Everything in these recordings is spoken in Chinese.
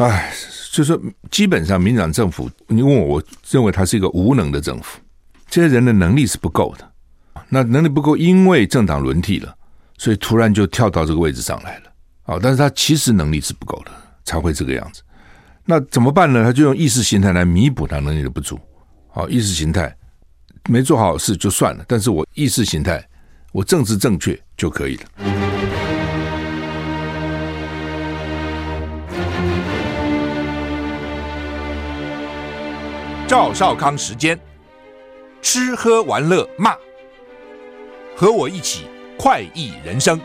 哎，就说基本上民进党政府，你问我，我认为他是一个无能的政府，这些人的能力是不够的。那能力不够，因为政党轮替了，所以突然就跳到这个位置上来了。啊，但是他其实能力是不够的，才会这个样子。那怎么办呢？他就用意识形态来弥补他能力的不足。好，意识形态没做好事就算了，但是我意识形态，我政治正确就可以了。赵少康时间，吃喝玩乐骂，和我一起快意人生。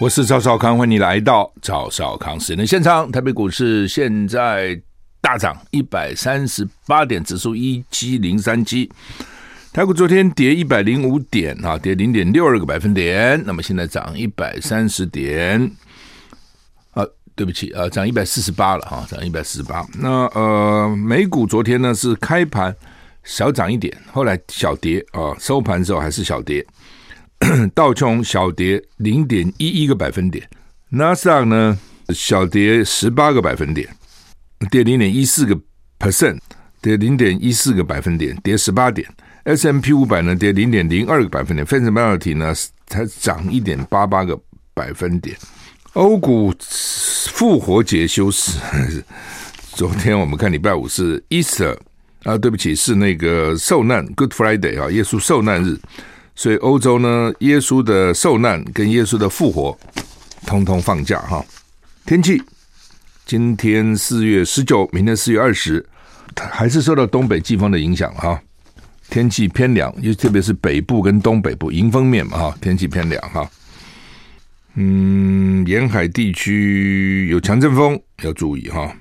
我是赵少康，欢迎你来到赵少康时间的现场。台北股市现在大涨一百三十八点，指数一七零三七。台股昨天跌一百零五点啊，跌零点六二个百分点。那么现在涨一百三十点，对不起啊，涨一百四十八了哈，涨一百四十八。那呃，美股昨天呢是开盘小涨一点，后来小跌啊，收盘之后还是小跌。道琼小跌零点一一个百分点，纳斯达克呢小跌十八个百分点，跌零点一四个 percent，跌零点一四个百分点，跌十八点。S M P 五百呢跌零点零二个百分点，费城半导体呢才涨一点八八个百分点。欧股复活节休市，昨天我们看礼拜五是 Easter 啊，对不起，是那个受难 Good Friday 啊，耶稣受难日。所以欧洲呢，耶稣的受难跟耶稣的复活，通通放假哈。天气，今天四月十九，明天四月二十，还是受到东北季风的影响哈。天气偏凉，尤其特别是北部跟东北部迎风面嘛哈，天气偏凉哈。嗯，沿海地区有强阵风，要注意哈。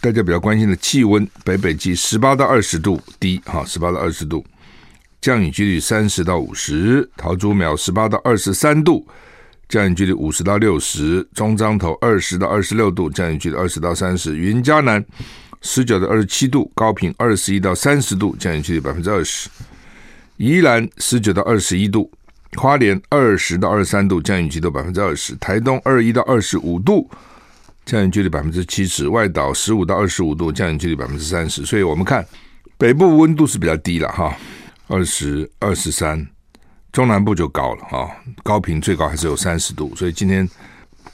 大家比较关心的气温，北北基十八到二十度低哈，十八到二十度。降雨几率三十到五十，桃竹苗十八到二十三度，降雨几率五十到六十，中彰投二十到二十六度，降雨几率二十到三十，云嘉南十九到二十七度，高屏二十一到三十度，降雨几率百分之二十，宜兰十九到二十一度，花莲二十到二十三度，降雨几率百分之二十，台东二一到二十五度，降雨几率百分之七十，外岛十五到二十五度，降雨几率百分之三十，所以我们看北部温度是比较低了哈。二十二十三，中南部就高了哈，高屏最高还是有三十度，所以今天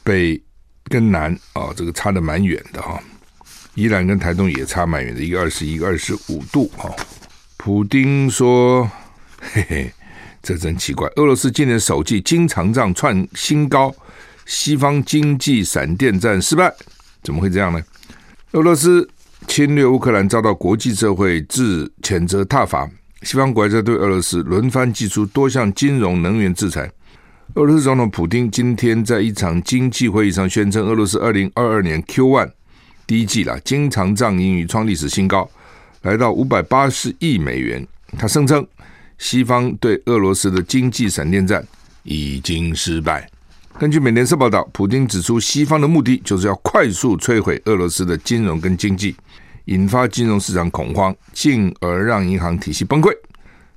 北跟南啊，这个差得蛮远的哈。宜兰跟台东也差蛮远的，一个二十一个二十五度哈。普丁说：“嘿嘿，这真奇怪，俄罗斯今年首季经常账创新高，西方经济闪电战失败，怎么会这样呢？俄罗斯侵略乌克兰遭到国际社会致谴责挞伐。”西方国家对俄罗斯轮番祭出多项金融、能源制裁。俄罗斯总统普丁今天在一场经济会议上宣称，俄罗斯二零二二年 Q one 第一季啦，经常账盈余创历史新高，来到五百八十亿美元。他声称，西方对俄罗斯的经济闪电战已经失败。根据美联社报道，普京指出，西方的目的就是要快速摧毁俄罗斯的金融跟经济。引发金融市场恐慌，进而让银行体系崩溃，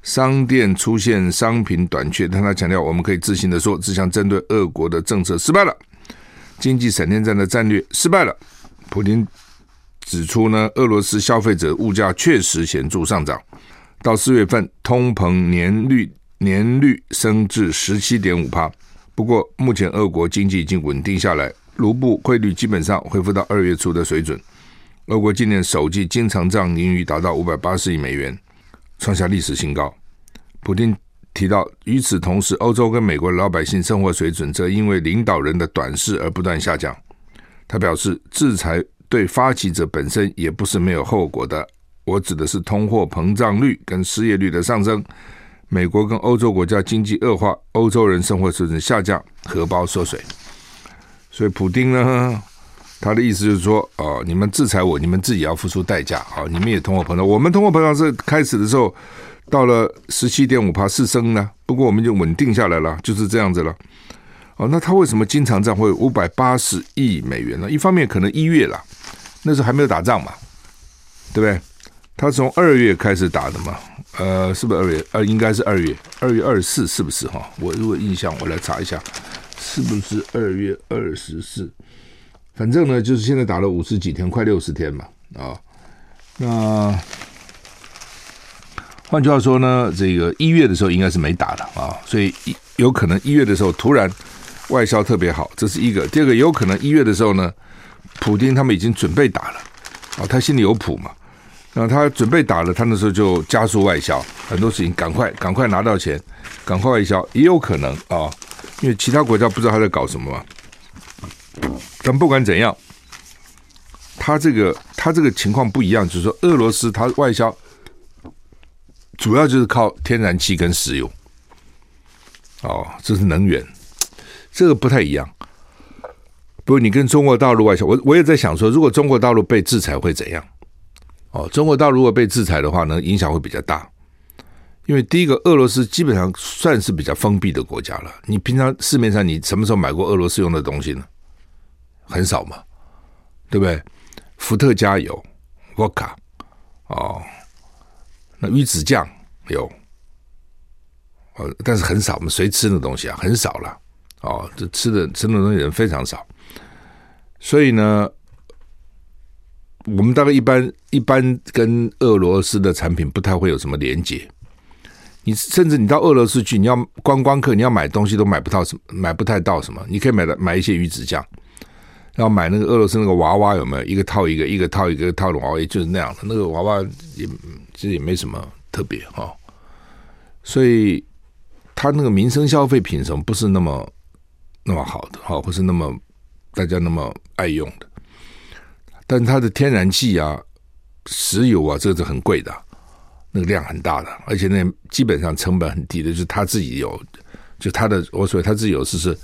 商店出现商品短缺。但他强调，我们可以自信地说，这项针对俄国的政策失败了，经济闪电战的战略失败了。普京指出呢，俄罗斯消费者物价确实显著上涨，到四月份，通膨年率年率升至十七点五趴。不过，目前俄国经济已经稳定下来，卢布汇率基本上恢复到二月初的水准。俄国今年首季经常账盈余达到五百八十亿美元，创下历史新高。普丁提到，与此同时，欧洲跟美国老百姓生活水准则因为领导人的短视而不断下降。他表示，制裁对发起者本身也不是没有后果的。我指的是通货膨胀率跟失业率的上升，美国跟欧洲国家经济恶化，欧洲人生活水准下降，荷包缩水。所以，普丁呢？他的意思就是说，哦，你们制裁我，你们自己要付出代价啊！你们也通货膨胀，我们通货膨胀是开始的时候到了十七点五趴是升呢，不过我们就稳定下来了，就是这样子了。哦，那他为什么经常这样会有五百八十亿美元呢？一方面可能一月了，那时候还没有打仗嘛，对不对？他从二月开始打的嘛，呃，是不是二月？呃，应该是二月，二月二十四是不是哈？我如果印象，我来查一下。是不是二月二十四？反正呢，就是现在打了五十几天，快六十天嘛，啊，那换句话说呢，这个一月的时候应该是没打的啊，所以有可能一月的时候突然外销特别好，这是一个。第二个，有可能一月的时候呢，普丁他们已经准备打了，啊，他心里有谱嘛，那他准备打了，他那时候就加速外销，很多事情赶快赶快拿到钱，赶快外销，也有可能啊，因为其他国家不知道他在搞什么嘛。但不管怎样，他这个他这个情况不一样，就是说，俄罗斯它外销主要就是靠天然气跟石油，哦，这是能源，这个不太一样。不过你跟中国大陆外销，我我也在想说，如果中国大陆被制裁会怎样？哦，中国大陆如果被制裁的话呢，影响会比较大，因为第一个，俄罗斯基本上算是比较封闭的国家了。你平常市面上你什么时候买过俄罗斯用的东西呢？很少嘛，对不对？伏特加有，沃卡哦，那鱼子酱有，呃，但是很少嘛，谁吃那东西啊？很少了哦，这吃的吃的东西人非常少，所以呢，我们大概一般一般跟俄罗斯的产品不太会有什么连接。你甚至你到俄罗斯去，你要观光客，你要买东西都买不到什么，买不太到什么。你可以买的买一些鱼子酱。然后买那个俄罗斯那个娃娃有没有？一个套一个，一个套一个，套的娃娃就是那样的。那个娃娃也其实也没什么特别哈、哦，所以它那个民生消费品什么不是那么那么好的哈，不是那么大家那么爱用的。但它的天然气啊、石油啊，这个是很贵的，那个量很大的，而且那基本上成本很低的，就是他自己有，就他的我所谓他自己有是是。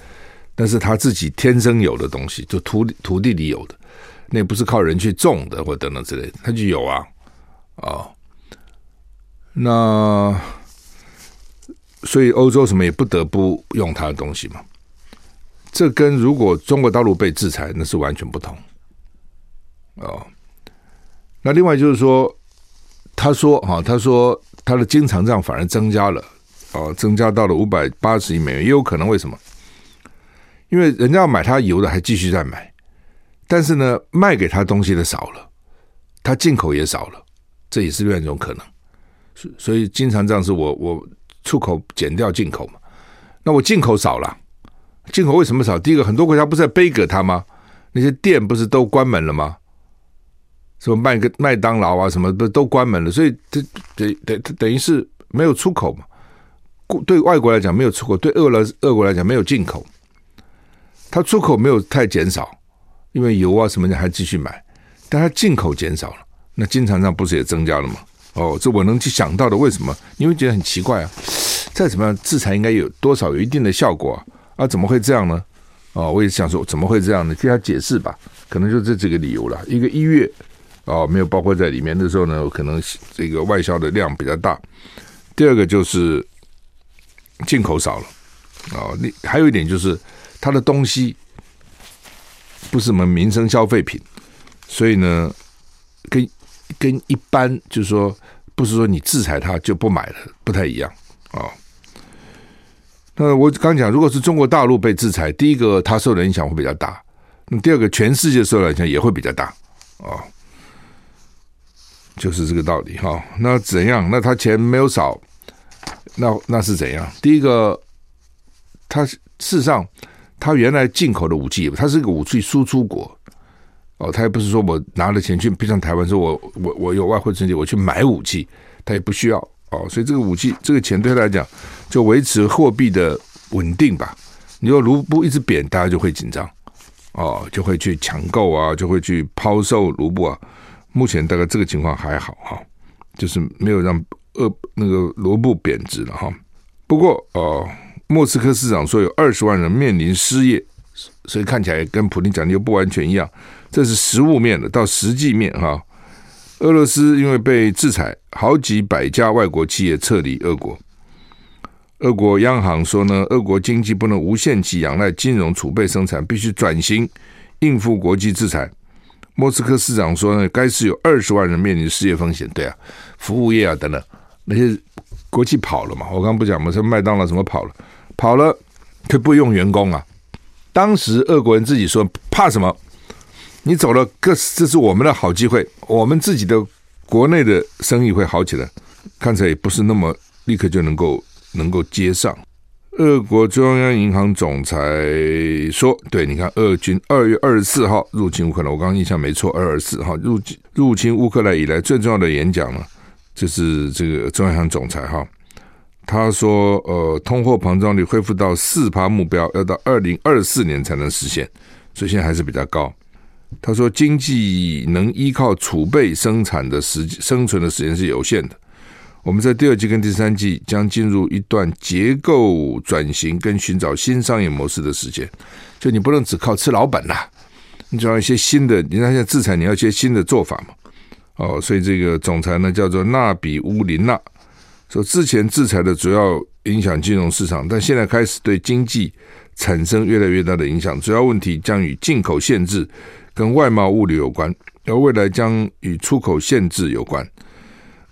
但是他自己天生有的东西，就土土地里有的，那不是靠人去种的或等等之类的，他就有啊，啊、哦，那所以欧洲什么也不得不用他的东西嘛。这跟如果中国大陆被制裁，那是完全不同。哦，那另外就是说，他说哈，他说他的经常账反而增加了，哦，增加到了五百八十亿美元，也有可能为什么？因为人家要买他油的还继续在买，但是呢，卖给他东西的少了，他进口也少了，这也是另外一种可能。所所以经常这样是我我出口减掉进口嘛，那我进口少了，进口为什么少？第一个，很多国家不是在杯葛他吗？那些店不是都关门了吗？什么麦个麦当劳啊，什么不都关门了？所以这等等等于是没有出口嘛。对外国来讲没有出口，对俄罗俄国来讲没有进口。它出口没有太减少，因为油啊什么的还继续买，但它进口减少了，那经常上不是也增加了吗？哦，这我能去想到的，为什么？你会觉得很奇怪啊？再怎么样制裁应该有多少有一定的效果啊？啊，怎么会这样呢？哦，我也想说怎么会这样呢？替他解释吧，可能就这几个理由了。一个一月哦没有包括在里面的时候呢，可能这个外销的量比较大。第二个就是进口少了哦，那还有一点就是。他的东西不是什么民生消费品，所以呢，跟跟一般就是说，不是说你制裁他就不买了，不太一样啊、哦。那我刚讲，如果是中国大陆被制裁，第一个他受的影响会比较大，那第二个全世界受的影响也会比较大啊、哦，就是这个道理哈、那怎样？那他钱没有少，那那是怎样？第一个，他事实上。他原来进口的武器，他是一个武器输出国，哦，他也不是说我拿了钱去，不像台湾说我我我有外汇存底，我去买武器，他也不需要哦，所以这个武器这个钱对他来讲，就维持货币的稳定吧。你说卢布一直贬，大家就会紧张，哦，就会去抢购啊，就会去抛售卢布啊。目前大概这个情况还好哈，就是没有让呃那个卢布贬值了哈。不过哦。莫斯科市长说有二十万人面临失业，所以看起来跟普京讲的又不完全一样。这是实物面的，到实际面哈。俄罗斯因为被制裁，好几百家外国企业撤离俄国。俄国央行说呢，俄国经济不能无限期仰赖金融储备生产，必须转型应付国际制裁。莫斯科市长说呢，该市有二十万人面临失业风险。对啊，服务业啊等等那些国企跑了嘛？我刚刚不讲嘛，说麦当劳什么跑了？跑了，可不用员工啊，当时俄国人自己说怕什么？你走了，这这是我们的好机会，我们自己的国内的生意会好起来。看起来也不是那么立刻就能够能够接上。俄国中央银行总裁说：“对，你看，俄军二月二十四号入侵乌克兰，我刚刚印象没错，二二四号入侵入侵乌克兰以来最重要的演讲呢，就是这个中央银行总裁哈，他说，呃，通货膨胀率恢复到四趴目标要到二零二四年才能实现，所以现在还是比较高。他说，经济能依靠储备生产的时生存的时间是有限的。”我们在第二季跟第三季将进入一段结构转型跟寻找新商业模式的时间，就你不能只靠吃老本啦，你就要一些新的。你看现在制裁，你要一些新的做法嘛。哦，所以这个总裁呢叫做纳比乌林娜，说之前制裁的主要影响金融市场，但现在开始对经济产生越来越大的影响。主要问题将与进口限制跟外贸物流有关，而未来将与出口限制有关。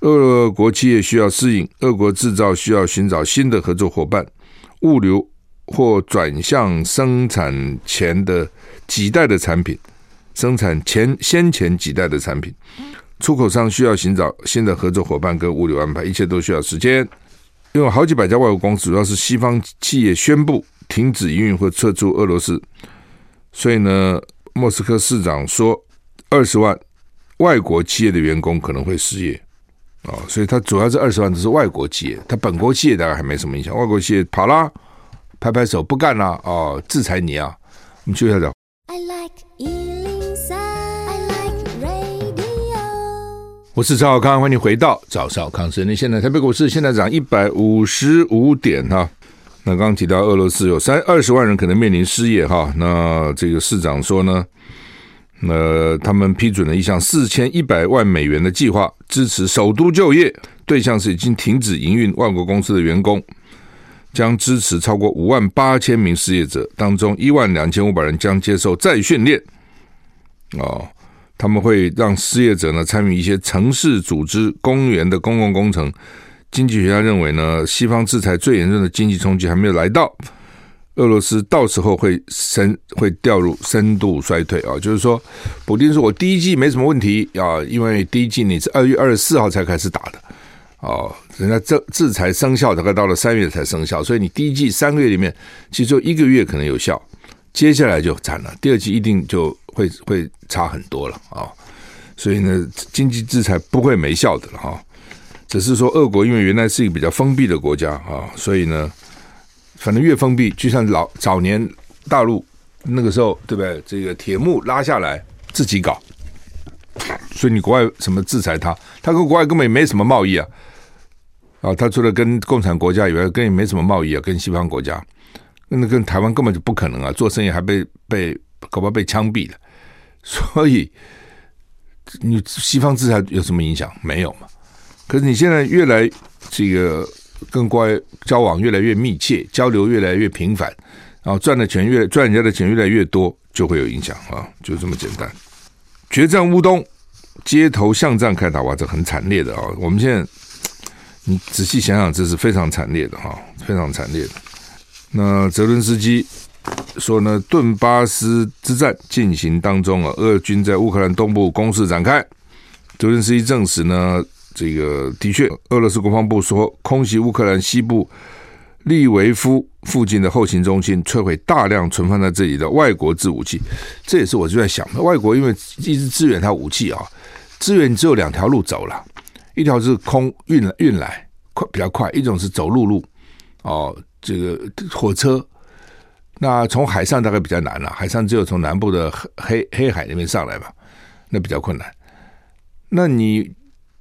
俄国企业需要适应，俄国制造需要寻找新的合作伙伴，物流或转向生产前的几代的产品，生产前先前几代的产品，出口商需要寻找新的合作伙伴跟物流安排，一切都需要时间。因为好几百家外国公司，主要是西方企业宣布停止营运或撤出俄罗斯，所以呢，莫斯科市长说，二十万外国企业的员工可能会失业。哦，所以他主要是二十万都是外国企业，他本国企业大概还没什么影响。外国企业跑啦，拍拍手不干了，哦，制裁你啊！我们就要聊。I like 103, I like radio。我是赵小康，欢迎回到赵少康时间。现在台北股市现在涨一百五十五点哈。那刚刚提到俄罗斯有三二十万人可能面临失业哈。那这个市长说呢？那他们批准了一项四千一百万美元的计划，支持首都就业，对象是已经停止营运外国公司的员工，将支持超过五万八千名失业者，当中一万两千五百人将接受再训练。哦，他们会让失业者呢参与一些城市组织、公园的公共工程。经济学家认为呢，西方制裁最严重的经济冲击还没有来到。俄罗斯到时候会深会掉入深度衰退啊，就是说，普丁说我第一季没什么问题啊，因为第一季你是二月二十四号才开始打的哦，人家制制裁生效大概到了三月才生效，所以你第一季三个月里面其实就一个月可能有效，接下来就惨了，第二季一定就会会差很多了啊，所以呢，经济制裁不会没效的了哈，只是说俄国因为原来是一个比较封闭的国家啊，所以呢。反正越封闭，就像老早年大陆那个时候，对不对？这个铁幕拉下来，自己搞，所以你国外什么制裁他，他跟国外根本也没什么贸易啊。啊，他除了跟共产国家以外，跟也没什么贸易啊，跟西方国家，那跟台湾根本就不可能啊，做生意还被被搞不好被枪毙了。所以你西方制裁有什么影响？没有嘛。可是你现在越来这个。跟国外交往越来越密切，交流越来越频繁，然后赚的钱越赚人家的钱越来越多，就会有影响啊，就这么简单。决战乌东，街头巷战开打，哇，这很惨烈的啊！我们现在你仔细想想，这是非常惨烈的哈，非常惨烈的。那泽伦斯基说呢，顿巴斯之战进行当中啊，俄军在乌克兰东部攻势展开。泽伦斯基证实呢。这个的确，俄罗斯国防部说，空袭乌克兰西部利维夫附近的后勤中心，摧毁大量存放在这里的外国制武器。这也是我就在想，外国因为一直支援他武器啊，支援只有两条路走了，一条是空运运来快比较快，一种是走陆路哦，这个火车。那从海上大概比较难了，海上只有从南部的黑黑海那边上来吧，那比较困难。那你？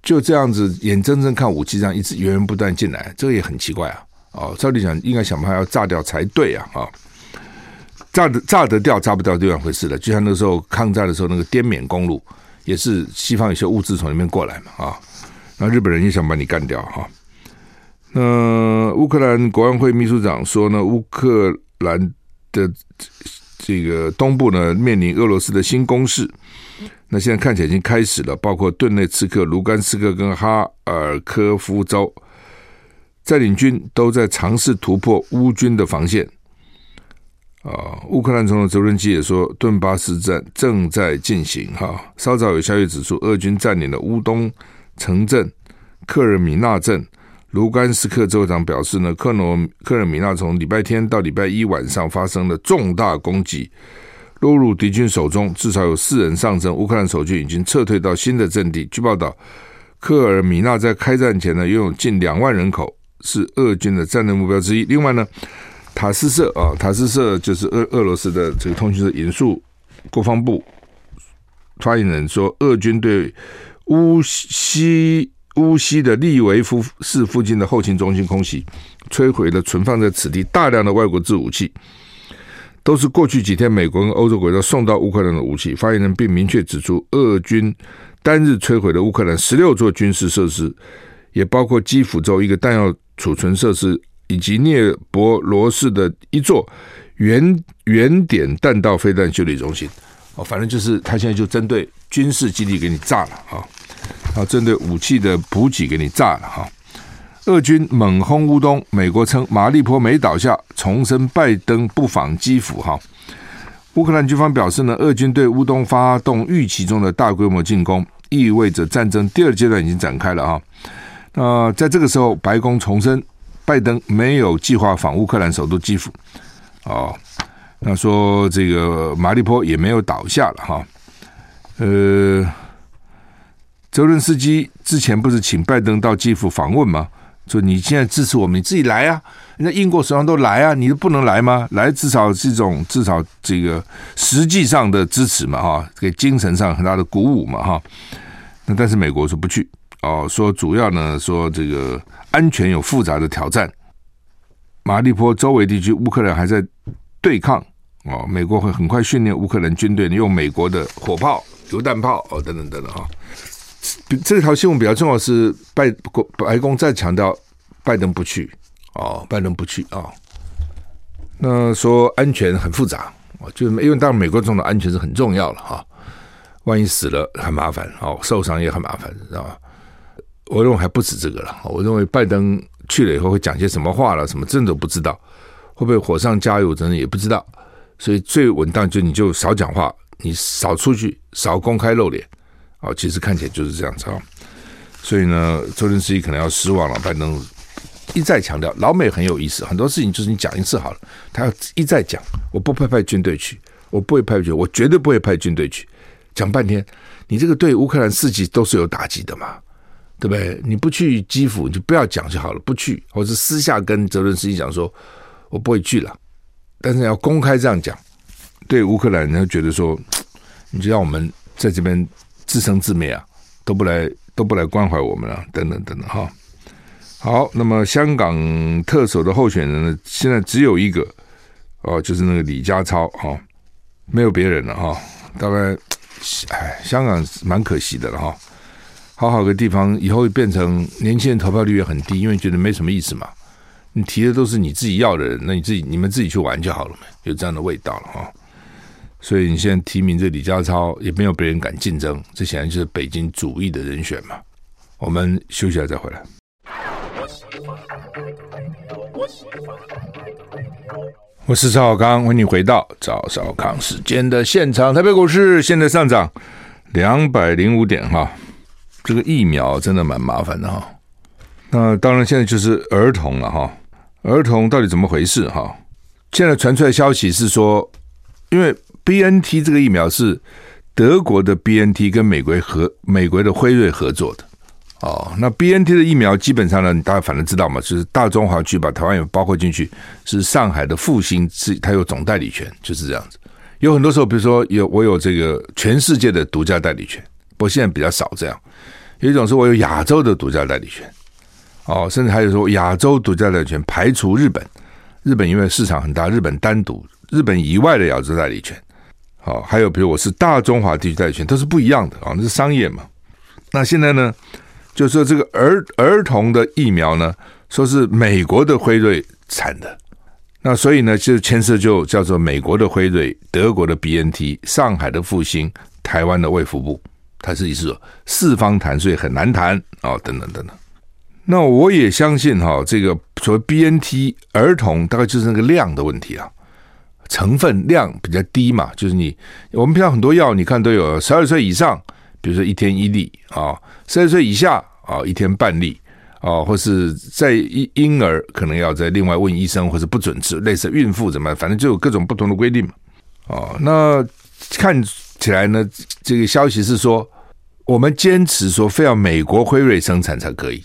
就这样子，眼睁睁看武器这样一直源源不断进来，这个也很奇怪啊！哦，照理讲应该想办法要炸掉才对啊！啊，炸得炸得掉，炸不掉就两回事了。就像那时候抗战的时候，那个滇缅公路也是西方有些物资从那边过来嘛啊，那日本人也想把你干掉哈。那乌克兰国安会秘书长说呢，乌克兰的这个东部呢面临俄罗斯的新攻势。那现在看起来已经开始了，包括顿内茨克、卢甘斯克跟哈尔科夫州占领军都在尝试突破乌军的防线。啊，乌克兰总统泽伦基也说，顿巴斯战正在进行。哈，稍早有消息指出，俄军占领了乌东城镇克尔米纳镇。卢甘斯克州长表示呢，克罗克尔米纳从礼拜天到礼拜一晚上发生了重大攻击，落入敌军手中，至少有四人丧生。乌克兰守军已经撤退到新的阵地。据报道，克尔米纳在开战前呢，拥有近两万人口，是俄军的战略目标之一。另外呢，塔斯社啊，塔斯社就是俄俄罗斯的这个通讯社，引述国防部发言人说，俄军对乌西乌西的利维夫市附近的后勤中心空袭，摧毁了存放在此地大量的外国制武器，都是过去几天美国跟欧洲国家送到乌克兰的武器。发言人并明确指出，俄军单日摧毁了乌克兰十六座军事设施，也包括基辅州一个弹药储存设施。以及聂伯罗市的一座原原点弹道飞弹修理中心，哦，反正就是他现在就针对军事基地给你炸了啊，啊，针对武器的补给给你炸了哈。俄军猛轰乌东，美国称马利坡没倒下，重申拜登不访基辅哈。乌克兰军方表示呢，俄军对乌东发动预期中的大规模进攻，意味着战争第二阶段已经展开了哈。那在这个时候，白宫重申。拜登没有计划访乌克兰首都基辅，哦，那说这个马利坡也没有倒下了哈。呃，泽伦斯基之前不是请拜登到基辅访问吗？说你现在支持我们，你自己来啊！人家英国首相都来啊，你都不能来吗？来至少是一种至少这个实际上的支持嘛哈，给精神上很大的鼓舞嘛哈。那但是美国说不去哦，说主要呢说这个。安全有复杂的挑战，马利坡周围地区乌克兰还在对抗哦，美国会很快训练乌克兰军队用美国的火炮、榴弹炮哦等等等等哈。这条新闻比较重要是拜白宫再强调拜登不去哦，拜登不去啊、哦。那说安全很复杂，就因为当然美国总统安全是很重要了哈，万一死了很麻烦哦，受伤也很麻烦，知道吧？我认为还不止这个了。我认为拜登去了以后会讲些什么话了，什么真的不知道，会不会火上加油，真的也不知道。所以最稳当就你就少讲话，你少出去，少公开露脸。好，其实看起来就是这样子啊。所以呢，泽连斯基可能要失望了。拜登一再强调，老美很有意思，很多事情就是你讲一次好了，他要一再讲，我不派派军队去，我不会派去，我绝对不会派军队去。讲半天，你这个对乌克兰士气都是有打击的嘛。对不对？你不去基辅，你就不要讲就好了。不去，或者私下跟泽伦斯基讲说，我不会去了。但是要公开这样讲，对乌克兰人觉得说，你就让我们在这边自生自灭啊，都不来都不来关怀我们了，等等等等哈。好，那么香港特首的候选人呢，现在只有一个哦，就是那个李家超哈，没有别人了哈。大概哎，香港蛮可惜的了哈。好好的地方，以后会变成年轻人投票率也很低，因为觉得没什么意思嘛。你提的都是你自己要的人，那你自己你们自己去玩就好了嘛，有这样的味道了哈。所以你现在提名这李家超，也没有别人敢竞争，这显然就是北京主义的人选嘛。我们休息一下再回来。我是赵少康，欢迎回到赵少康时间的现场。台北股市现在上涨两百零五点哈。这个疫苗真的蛮麻烦的哈，那当然现在就是儿童了哈，儿童到底怎么回事哈？现在传出来消息是说，因为 BNT 这个疫苗是德国的 BNT 跟美国和美国的辉瑞合作的哦，那 BNT 的疫苗基本上呢，大家反正知道嘛，就是大中华区把台湾也包括进去，是上海的复兴是它有总代理权，就是这样子。有很多时候，比如说有我有这个全世界的独家代理权，不过现在比较少这样。有一种是我有亚洲的独家代理权，哦，甚至还有说亚洲独家代理权排除日本，日本因为市场很大，日本单独日本以外的亚洲代理权，好，还有比如我是大中华地区代理权，都是不一样的啊，那是商业嘛。那现在呢，就说这个儿儿童的疫苗呢，说是美国的辉瑞产的，那所以呢，就牵涉就叫做美国的辉瑞、德国的 BNT、上海的复星、台湾的卫福部。他是意思说四方谈，所以很难谈啊、哦，等等等等。那我也相信哈，这个所谓 BNT 儿童大概就是那个量的问题啊，成分量比较低嘛，就是你我们平常很多药，你看都有十二岁以上，比如说一天一粒啊，十二岁以下啊一天半粒啊，或是在婴婴儿可能要再另外问医生，或者不准吃，类似孕妇怎么样，反正就有各种不同的规定嘛。哦，那看起来呢，这个消息是说，我们坚持说非要美国辉瑞生产才可以。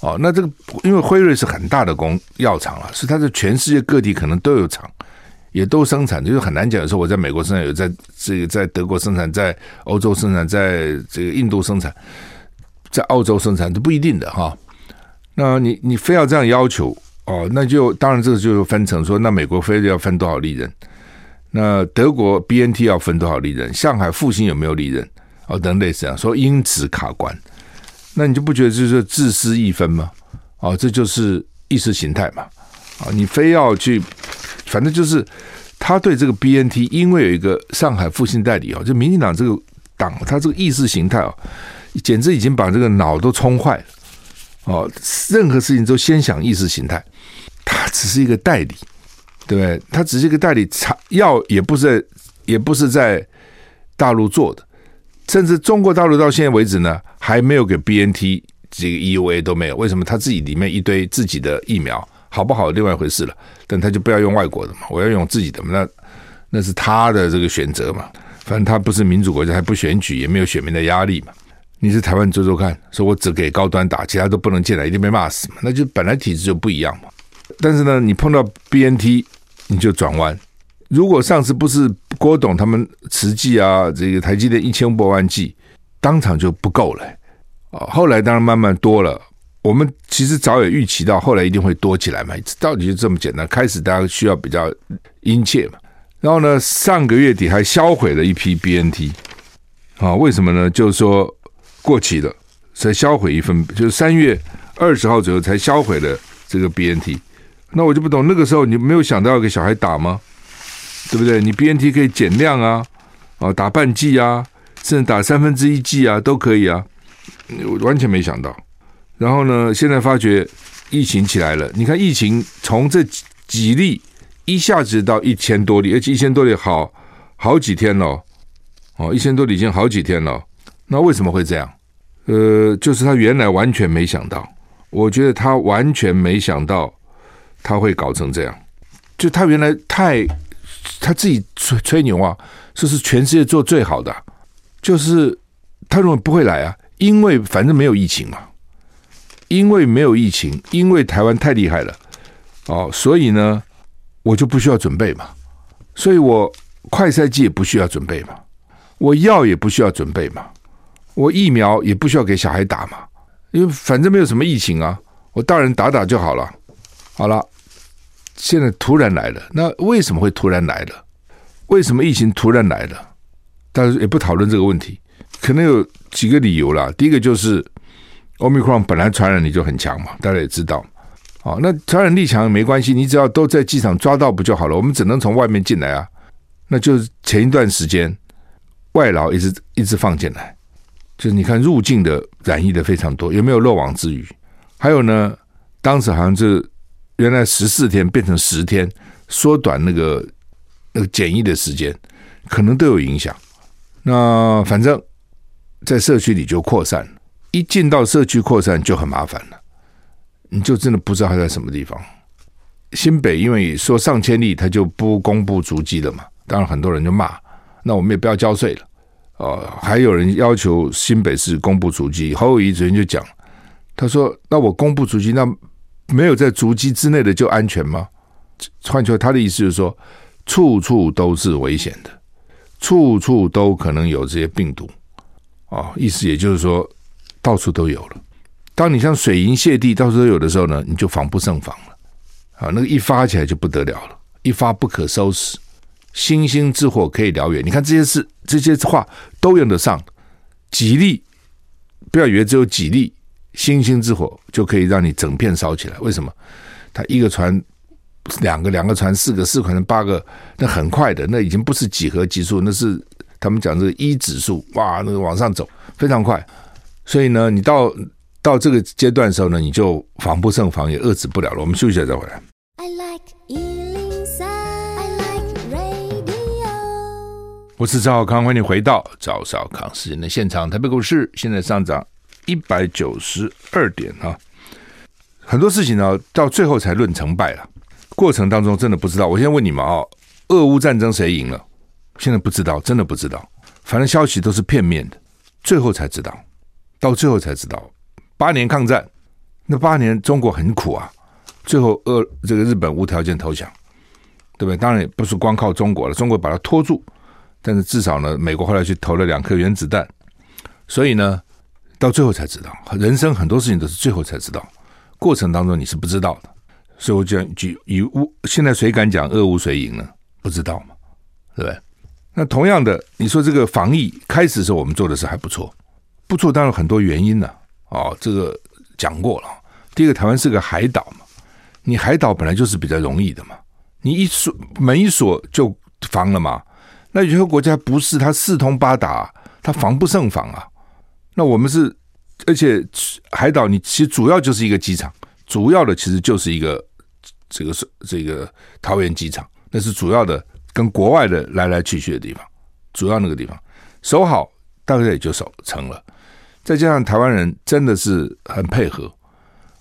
哦，那这个因为辉瑞是很大的工药厂了，是它在全世界各地可能都有厂，也都生产，就是很难讲。有时候我在美国生产，有在这个在德国生产，在欧洲生产，在这个印度生产，在澳洲生产都不一定的哈。那你你非要这样要求哦，那就当然这个就分成说，那美国非得要分多少利润？那德国 BNT 要分多少利润？上海复兴有没有利润？哦，等类似这样说，因此卡关。那你就不觉得就是自私一分吗？哦，这就是意识形态嘛！啊，你非要去，反正就是他对这个 BNT，因为有一个上海复兴代理哦，就民进党这个党，他这个意识形态哦，简直已经把这个脑都冲坏了哦！任何事情都先想意识形态，他只是一个代理，对不对？他只是一个代理，药也不是，也不是在大陆做的。甚至中国大陆到现在为止呢，还没有给 BNT 这个 EUA 都没有。为什么？他自己里面一堆自己的疫苗好不好？另外一回事了。但他就不要用外国的嘛，我要用自己的嘛。那那是他的这个选择嘛。反正他不是民主国家，还不选举，也没有选民的压力嘛。你是台湾做做看，说我只给高端打，其他都不能进来，一定被骂死嘛。那就本来体制就不一样嘛。但是呢，你碰到 BNT 你就转弯。如果上次不是郭董他们慈济啊，这个台积电一千五百万计当场就不够了啊，后来当然慢慢多了。我们其实早也预期到，后来一定会多起来嘛，到底就这么简单。开始大家需要比较殷切嘛，然后呢，上个月底还销毁了一批 BNT 啊，为什么呢？就是说过期了，才销毁一份，就是三月二十号左右才销毁了这个 BNT。那我就不懂，那个时候你没有想到要给小孩打吗？对不对？你 BNT 可以减量啊，啊，打半剂啊，甚至打三分之一剂啊，都可以啊。我完全没想到。然后呢，现在发觉疫情起来了。你看，疫情从这几几例一下子到一千多例，而且一千多例好好几天了。哦，一千多例已经好几天了。那为什么会这样？呃，就是他原来完全没想到。我觉得他完全没想到他会搞成这样。就他原来太。他自己吹吹牛啊，说是全世界做最好的，就是他认为不会来啊，因为反正没有疫情嘛，因为没有疫情，因为台湾太厉害了哦，所以呢，我就不需要准备嘛，所以我快赛季也不需要准备嘛，我药也不需要准备嘛，我疫苗也不需要给小孩打嘛，因为反正没有什么疫情啊，我大人打打就好了，好了。现在突然来了，那为什么会突然来了？为什么疫情突然来了？但是也不讨论这个问题，可能有几个理由啦。第一个就是 Omicron 本来传染力就很强嘛，大家也知道。哦，那传染力强没关系，你只要都在机场抓到不就好了？我们只能从外面进来啊。那就是前一段时间外劳一直一直放进来，就是你看入境的染疫的非常多，有没有漏网之鱼？还有呢，当时好像是。原来十四天变成十天，缩短那个那个检疫的时间，可能都有影响。那反正，在社区里就扩散，一进到社区扩散就很麻烦了，你就真的不知道他在什么地方。新北因为说上千例，他就不公布足迹了嘛，当然很多人就骂，那我们也不要交税了。哦，还有人要求新北市公布足迹，侯友谊昨天就讲，他说：“那我公布足迹，那。”没有在足迹之内的就安全吗？换句话，他的意思就是说，处处都是危险的，处处都可能有这些病毒啊。意思也就是说，到处都有了。当你像水银泻地到处都有的时候呢，你就防不胜防了啊。那个一发起来就不得了了，一发不可收拾。星星之火可以燎原，你看这些事，这些话都用得上。几粒，不要以为只有几粒。星星之火就可以让你整片烧起来？为什么？它一个船，两个两个船，四个四个船，八个，那很快的，那已经不是几何级数，那是他们讲这个一指数，哇，那个往上走非常快。所以呢，你到到这个阶段的时候呢，你就防不胜防，也遏制不了了。我们休息一下再回来。I like 我是赵小康，欢迎回到赵少康时间的现场。台北股市现在上涨一百九十二点啊，很多事情呢到最后才论成败了，过程当中真的不知道。我先问你们啊，俄乌战争谁赢了？现在不知道，真的不知道。反正消息都是片面的，最后才知道，到最后才知道。八年抗战，那八年中国很苦啊，最后俄这个日本无条件投降，对不对？当然也不是光靠中国了，中国把它拖住。但是至少呢，美国后来去投了两颗原子弹，所以呢，到最后才知道，人生很多事情都是最后才知道，过程当中你是不知道的。所以我讲举以乌，现在谁敢讲俄乌谁赢呢？不知道嘛，对不对？那同样的，你说这个防疫开始的时候我们做的是还不错，不错，当然很多原因呢。哦，这个讲过了。第一个，台湾是个海岛嘛，你海岛本来就是比较容易的嘛，你一锁门一锁就防了嘛。那有些国家不是，它四通八达，它防不胜防啊。那我们是，而且海岛你其实主要就是一个机场，主要的其实就是一个这个是这个桃园机场，那是主要的跟国外的来来去去的地方，主要那个地方守好，大概也就守成了。再加上台湾人真的是很配合。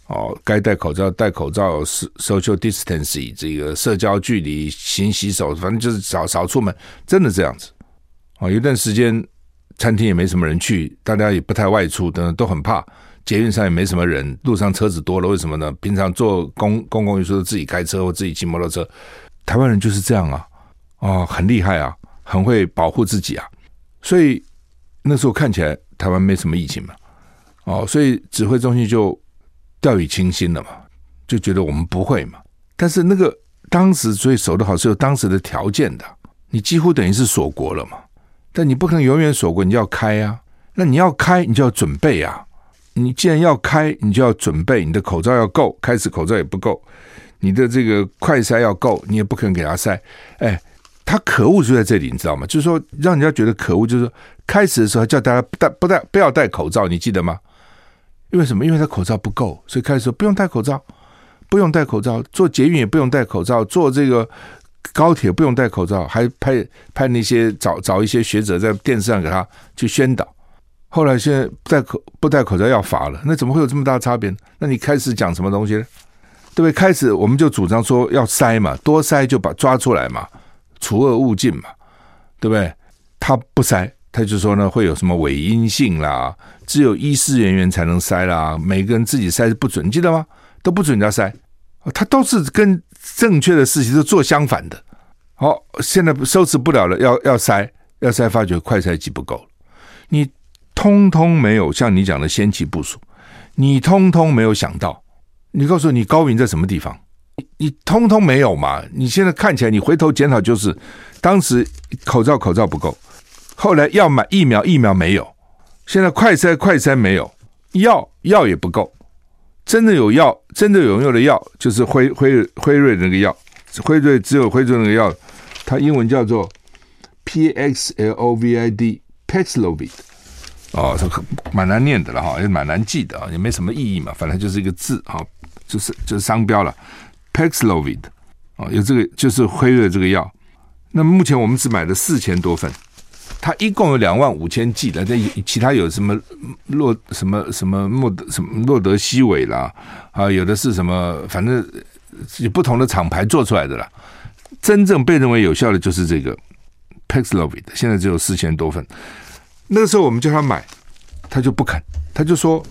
哦，该戴口罩戴口罩，social distancing 这个社交距离，勤洗手，反正就是少少出门，真的这样子。哦，有段时间餐厅也没什么人去，大家也不太外出，等等都很怕。捷运上也没什么人，路上车子多了，为什么呢？平常坐公公共运输自己开车或自己骑摩托车，台湾人就是这样啊，哦，很厉害啊，很会保护自己啊。所以那时候看起来台湾没什么疫情嘛，哦，所以指挥中心就。掉以轻心了嘛，就觉得我们不会嘛。但是那个当时所以守得好是有当时的条件的，你几乎等于是锁国了嘛。但你不可能永远锁国，你就要开啊。那你要开，你就要准备啊。你既然要开，你就要准备，你的口罩要够。开始口罩也不够，你的这个快筛要够，你也不可能给他筛。哎，他可恶就在这里，你知道吗？就是说让人家觉得可恶，就是说开始的时候叫大家不戴不戴不要戴口罩，你记得吗？因为什么？因为他口罩不够，所以开始说不用戴口罩，不用戴口罩，坐捷运也不用戴口罩，坐这个高铁不用戴口罩，还派派那些找找一些学者在电视上给他去宣导。后来现在不戴口不戴口罩要罚了，那怎么会有这么大差别呢？那你开始讲什么东西呢？对不对？开始我们就主张说要筛嘛，多筛就把抓出来嘛，除恶务尽嘛，对不对？他不筛。他就说呢，会有什么伪阴性啦，只有医师人员才能筛啦，每个人自己筛是不准，记得吗？都不准人家筛，他都是跟正确的事情是做相反的。好，现在收拾不了了，要要筛，要筛，发觉快筛剂不够，你通通没有像你讲的先期部署，你通通没有想到，你告诉我你高明在什么地方？你通通没有嘛？你现在看起来，你回头检讨就是当时口罩口罩不够。后来要买疫苗，疫苗没有；现在快筛，快筛没有；药药也不够。真的有药，真的有用的药，就是辉辉辉瑞的那个药。辉瑞只有辉瑞那个药，它英文叫做 P X L O V I D，Paxlovid。哦，这蛮难念的了哈，也蛮难记的啊，也没什么意义嘛，反正就是一个字哈，就是就是商标了，Paxlovid。啊，有这个就是辉瑞这个药。那目前我们只买了四千多份。它一共有两万五千剂的，这其他有什么洛什么什么莫德什么洛德西韦啦，啊，有的是什么，反正有不同的厂牌做出来的啦。真正被认为有效的就是这个 Paxlovid，现在只有四千多份。那个时候我们叫他买，他就不肯，他就说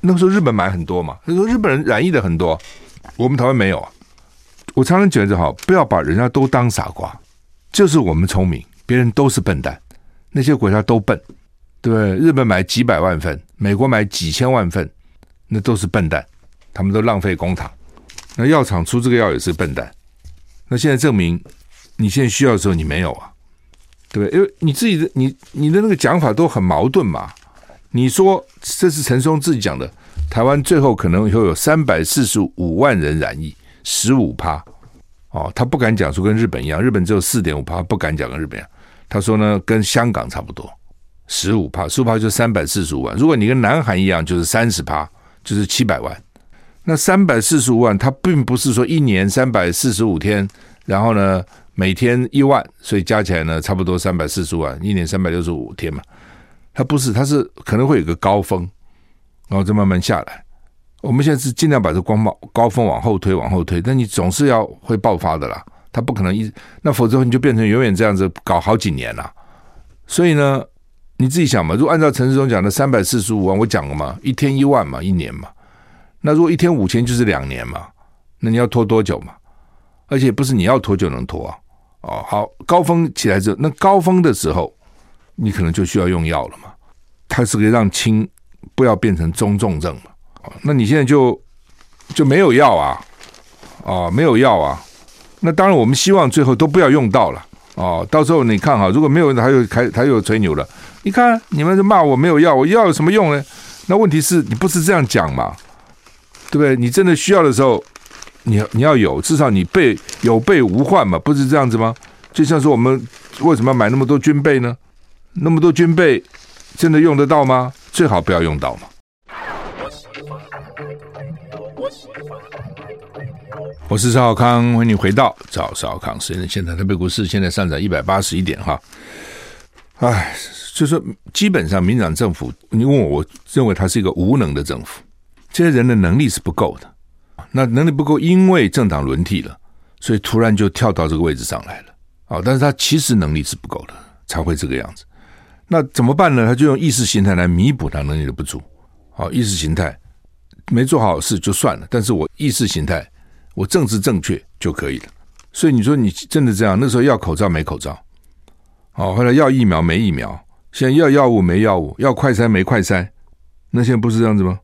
那个时候日本买很多嘛，他说日本人染疫的很多，我们台湾没有啊。我常常觉得哈，不要把人家都当傻瓜，就是我们聪明，别人都是笨蛋。那些国家都笨，对对？日本买几百万份，美国买几千万份，那都是笨蛋，他们都浪费公帑。那药厂出这个药也是笨蛋。那现在证明，你现在需要的时候你没有啊，对不对？因为你自己的你你的那个讲法都很矛盾嘛。你说这是陈松自己讲的，台湾最后可能会有三百四十五万人染疫，十五趴哦，他不敢讲说跟日本一样，日本只有四点五趴，不敢讲跟日本一样。他说呢，跟香港差不多，十五趴，十五趴就三百四十五万。如果你跟南韩一样，就是三十趴，就是七百万。那三百四十五万，它并不是说一年三百四十五天，然后呢，每天一万，所以加起来呢，差不多三百四十万，一年三百六十五天嘛。它不是，它是可能会有个高峰，然后再慢慢下来。我们现在是尽量把这光冒高峰往后推，往后推，但你总是要会爆发的啦。它不可能一，那否则你就变成永远这样子搞好几年了。所以呢，你自己想嘛，如果按照陈世忠讲的三百四十五万，我讲了嘛，一天一万嘛，一年嘛。那如果一天五千就是两年嘛，那你要拖多久嘛？而且不是你要拖就能拖啊。哦，好，高峰起来之后，那高峰的时候，你可能就需要用药了嘛。它是可以让轻不要变成中重症嘛。那你现在就就没有药啊？哦，没有药啊。那当然，我们希望最后都不要用到了。哦，到时候你看哈，如果没有人，还有还还有吹牛了。你看你们就骂我没有药，我药有什么用呢？那问题是你不是这样讲嘛？对不对？你真的需要的时候，你你要有，至少你备有备无患嘛，不是这样子吗？就像说我们为什么要买那么多军备呢？那么多军备真的用得到吗？最好不要用到嘛。我是赵少康，欢迎你回到赵少康时间现在。台北股市现在上涨一百八十一点哈，哎，就是基本上民进党政府，你问我，我认为他是一个无能的政府，这些人的能力是不够的。那能力不够，因为政党轮替了，所以突然就跳到这个位置上来了啊。但是他其实能力是不够的，才会这个样子。那怎么办呢？他就用意识形态来弥补他能力的不足。好，意识形态没做好事就算了，但是我意识形态。我政治正确就可以了，所以你说你真的这样？那时候要口罩没口罩，哦，后来要疫苗没疫苗，现在要药物没药物，要快筛没快筛，那现在不是这样子吗？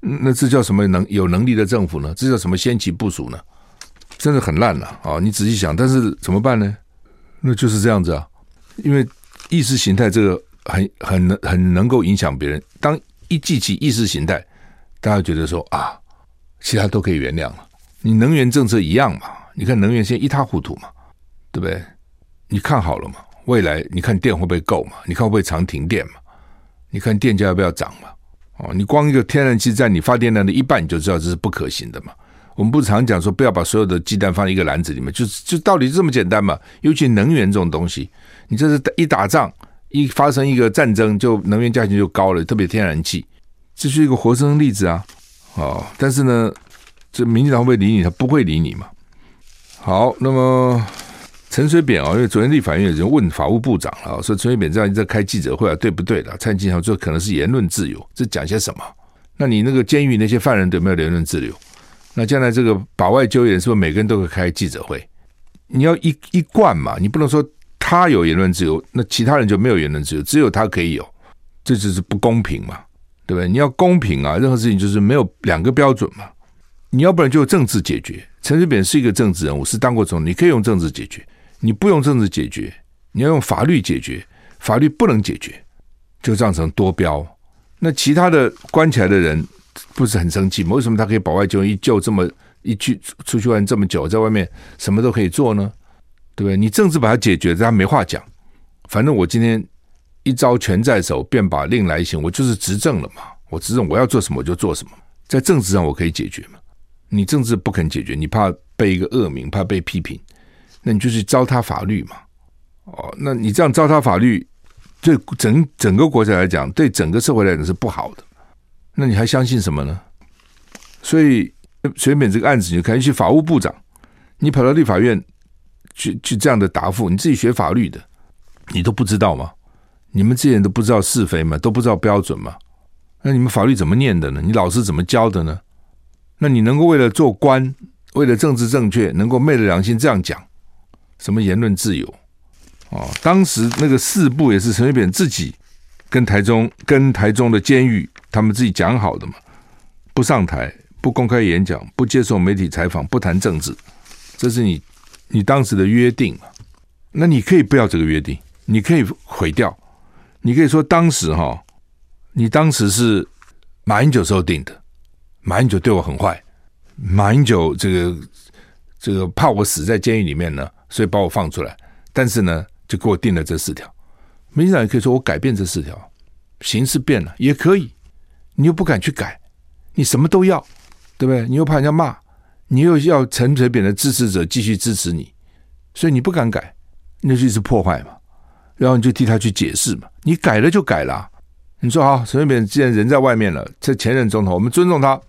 那这叫什么能有能力的政府呢？这叫什么先期部署呢？真的很烂了啊！你仔细想，但是怎么办呢？那就是这样子啊，因为意识形态这个很很能很能够影响别人。当一记起意识形态，大家觉得说啊，其他都可以原谅了。你能源政策一样嘛？你看能源现在一塌糊涂嘛，对不对？你看好了嘛？未来你看电会不会够嘛？你看会不会常停电嘛？你看电价要不要涨嘛？哦，你光一个天然气占你发电量的一半，你就知道这是不可行的嘛。我们不是常讲说不要把所有的鸡蛋放一个篮子里面，就是就道理这么简单嘛。尤其能源这种东西，你这是一打仗，一发生一个战争，就能源价钱就高了，特别天然气，这是一个活生生例子啊。哦，但是呢。这民进党会理你？他不会理你嘛。好，那么陈水扁啊，因为昨天立法院有人问法务部长了，说陈水扁这样在开记者会啊，对不对的？蔡进祥说可能是言论自由，这讲些什么？那你那个监狱那些犯人有没有言论自由？那将来这个保外就业是不是每个人都会开记者会？你要一一贯嘛，你不能说他有言论自由，那其他人就没有言论自由，只有他可以有，这就是不公平嘛，对不对？你要公平啊，任何事情就是没有两个标准嘛。你要不然就政治解决。陈水扁是一个政治人物，是当过总统，你可以用政治解决。你不用政治解决，你要用法律解决。法律不能解决，就造成多标。那其他的关起来的人不是很生气吗？为什么他可以保外就医就这么一去出去玩这么久，在外面什么都可以做呢？对不对？你政治把它解决，他没话讲。反正我今天一招权在手，便把令来行，我就是执政了嘛。我执政，我要做什么我就做什么，在政治上我可以解决嘛。你政治不肯解决，你怕被一个恶名，怕被批评，那你就去糟蹋法律嘛。哦，那你这样糟蹋法律，对整整个国家来讲，对整个社会来讲是不好的。那你还相信什么呢？所以随便这个案子，你就看去法务部长，你跑到立法院去去这样的答复，你自己学法律的，你都不知道吗？你们这些人都不知道是非吗？都不知道标准吗？那你们法律怎么念的呢？你老师怎么教的呢？那你能够为了做官，为了政治正确，能够昧着良心这样讲，什么言论自由？哦，当时那个四部也是陈水扁自己跟台中、跟台中的监狱他们自己讲好的嘛，不上台，不公开演讲，不接受媒体采访，不谈政治，这是你你当时的约定嘛。那你可以不要这个约定，你可以毁掉，你可以说当时哈，你当时是马英九时候定的。马英九对我很坏，马英九这个这个怕我死在监狱里面呢，所以把我放出来。但是呢，就给我定了这四条。民进党也可以说我改变这四条，形势变了也可以。你又不敢去改，你什么都要，对不对？你又怕人家骂，你又要陈水扁的支持者继续支持你，所以你不敢改，那就一直破坏嘛。然后你就替他去解释嘛，你改了就改了。你说好，陈水扁既然人在外面了，这前任总统，我们尊重他，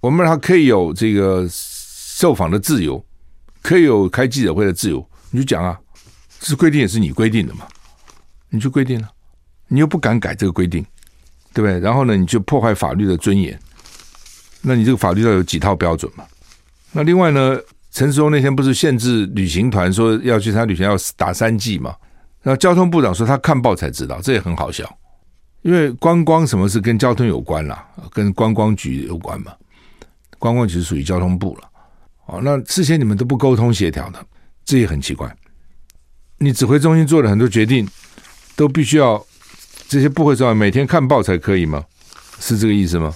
我们让他可以有这个受访的自由，可以有开记者会的自由，你就讲啊，这规定也是你规定的嘛，你就规定了，你又不敢改这个规定，对不对？然后呢，你就破坏法律的尊严，那你这个法律要有几套标准嘛？那另外呢，陈时中那天不是限制旅行团说要去他旅行要打三剂嘛？那交通部长说他看报才知道，这也很好笑，因为观光什么事跟交通有关啦，跟观光局有关嘛，观光局属于交通部了。哦，那事先你们都不沟通协调的，这也很奇怪。你指挥中心做了很多决定，都必须要这些部会首长每天看报才可以吗？是这个意思吗？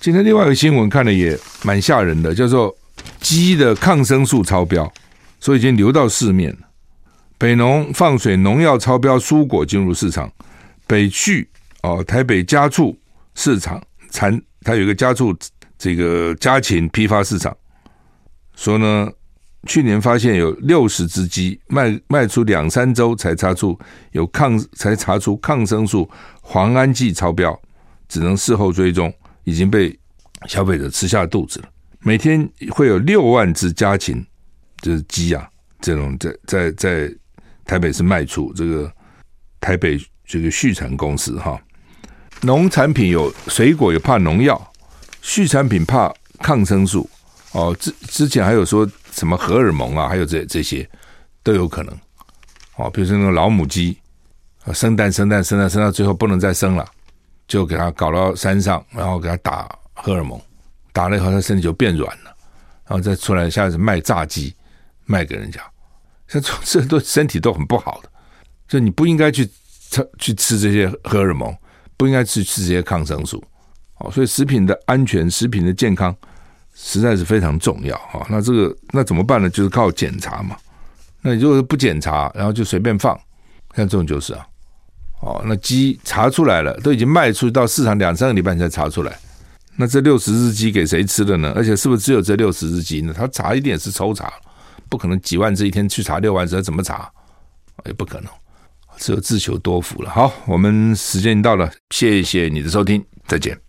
今天另外一个新闻看的也蛮吓人的，叫做鸡的抗生素超标，所以已经流到市面了。北农放水农药超标，蔬果进入市场。北区哦，台北家畜市场产，它有一个家畜这个家禽批发市场，说呢，去年发现有六十只鸡卖卖出两三周才查出有抗才查出抗生素磺胺剂超标，只能事后追踪，已经被消费者吃下肚子了。每天会有六万只家禽，就是鸡啊，这种在在在。台北是卖出这个台北这个畜产公司哈，农产品有水果有怕农药，畜产品怕抗生素哦。之之前还有说什么荷尔蒙啊，还有这这些都有可能哦。比如说那个老母鸡啊生蛋生蛋生蛋生到最后不能再生了，就给它搞到山上，然后给它打荷尔蒙，打了以后它身体就变软了，然后再出来下次卖炸鸡卖给人家。像这这都身体都很不好的，就你不应该去吃去吃这些荷尔蒙，不应该去吃这些抗生素，所以食品的安全、食品的健康实在是非常重要哈。那这个那怎么办呢？就是靠检查嘛。那你如果不检查，然后就随便放，像这种就是啊，哦，那鸡查出来了，都已经卖出到市场两三个礼拜才查出来，那这六十只鸡给谁吃的呢？而且是不是只有这六十只鸡呢？他查一定是抽查。不可能几万只一天去查六万只，怎么查？也不可能，只有自求多福了。好，我们时间到了，谢谢你的收听，再见。